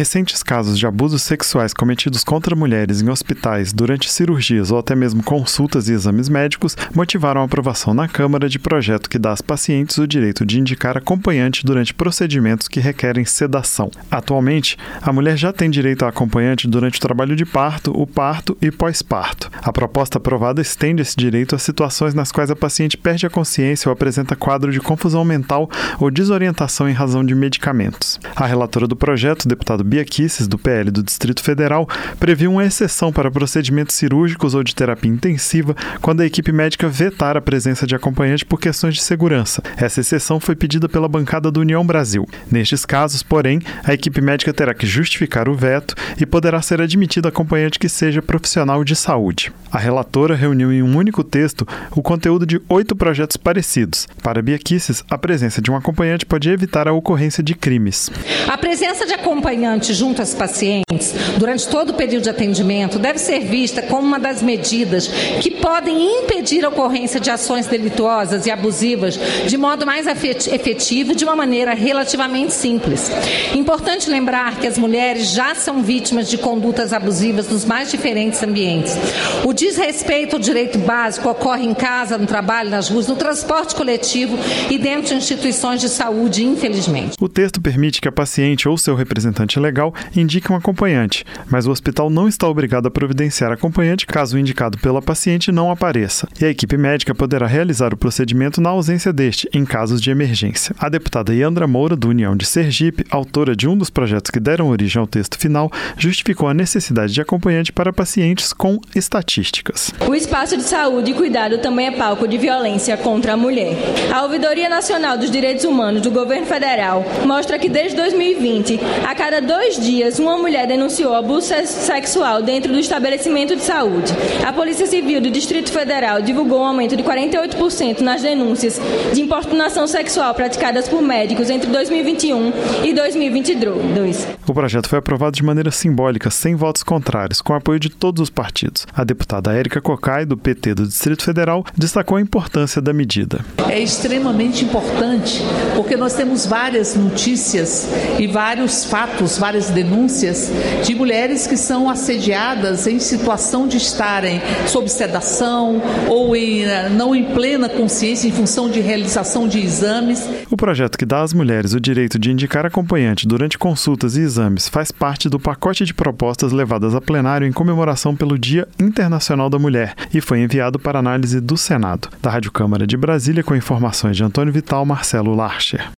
Recentes casos de abusos sexuais cometidos contra mulheres em hospitais durante cirurgias ou até mesmo consultas e exames médicos motivaram a aprovação na Câmara de projeto que dá às pacientes o direito de indicar acompanhante durante procedimentos que requerem sedação. Atualmente, a mulher já tem direito a acompanhante durante o trabalho de parto, o parto e pós-parto. A proposta aprovada estende esse direito a situações nas quais a paciente perde a consciência ou apresenta quadro de confusão mental ou desorientação em razão de medicamentos. A relatora do projeto, deputado Bia Kisses, do PL do Distrito Federal, previu uma exceção para procedimentos cirúrgicos ou de terapia intensiva quando a equipe médica vetar a presença de acompanhante por questões de segurança. Essa exceção foi pedida pela bancada do União Brasil. Nestes casos, porém, a equipe médica terá que justificar o veto e poderá ser admitido acompanhante que seja profissional de saúde. A relatora reuniu em um único texto o conteúdo de oito projetos parecidos. Para Bia Kisses, a presença de um acompanhante pode evitar a ocorrência de crimes. A presença de acompanhante junto às pacientes durante todo o período de atendimento deve ser vista como uma das medidas que podem impedir a ocorrência de ações delituosas e abusivas de modo mais efetivo de uma maneira relativamente simples. Importante lembrar que as mulheres já são vítimas de condutas abusivas nos mais diferentes ambientes. O desrespeito ao direito básico ocorre em casa, no trabalho, nas ruas, no transporte coletivo e dentro de instituições de saúde, infelizmente. O texto permite que a paciente ou seu representante legal indique um acompanhante, mas o hospital não está obrigado a providenciar acompanhante caso o indicado pela paciente não apareça, e a equipe médica poderá realizar o procedimento na ausência deste, em casos de emergência. A deputada Yandra Moura, do União de Sergipe, autora de um dos projetos que deram origem ao texto final, justificou a necessidade de acompanhante para pacientes com estatísticas. O espaço de saúde e cuidado também é palco de violência contra a mulher. A Ouvidoria Nacional dos Direitos Humanos do Governo Federal mostra que desde 2020, a cada dois dias, uma mulher denunciou abuso sexual dentro do estabelecimento de saúde. A Polícia Civil do Distrito Federal divulgou um aumento de 48% nas denúncias de importunação sexual praticadas por médicos entre 2021 e 2022. O projeto foi aprovado de maneira simbólica, sem votos contrários, com apoio de todos os partidos. A deputada Érica Cocai, do PT do Distrito Federal, destacou a importância da medida. É extremamente importante porque nós temos várias notícias e vários fatos, várias denúncias de mulheres que são assediadas em situação de estarem sob sedação ou em, eh, não em plena consciência em função de realização de exames. O projeto que dá às mulheres o direito de indicar acompanhante durante consultas e exames faz parte do pacote de propostas levadas a plenário em comemoração pelo Dia Internacional da Mulher e foi enviado para análise do Senado. Da Rádio Câmara de Brasília, com informações de Antônio Vital, Marcelo Larcher.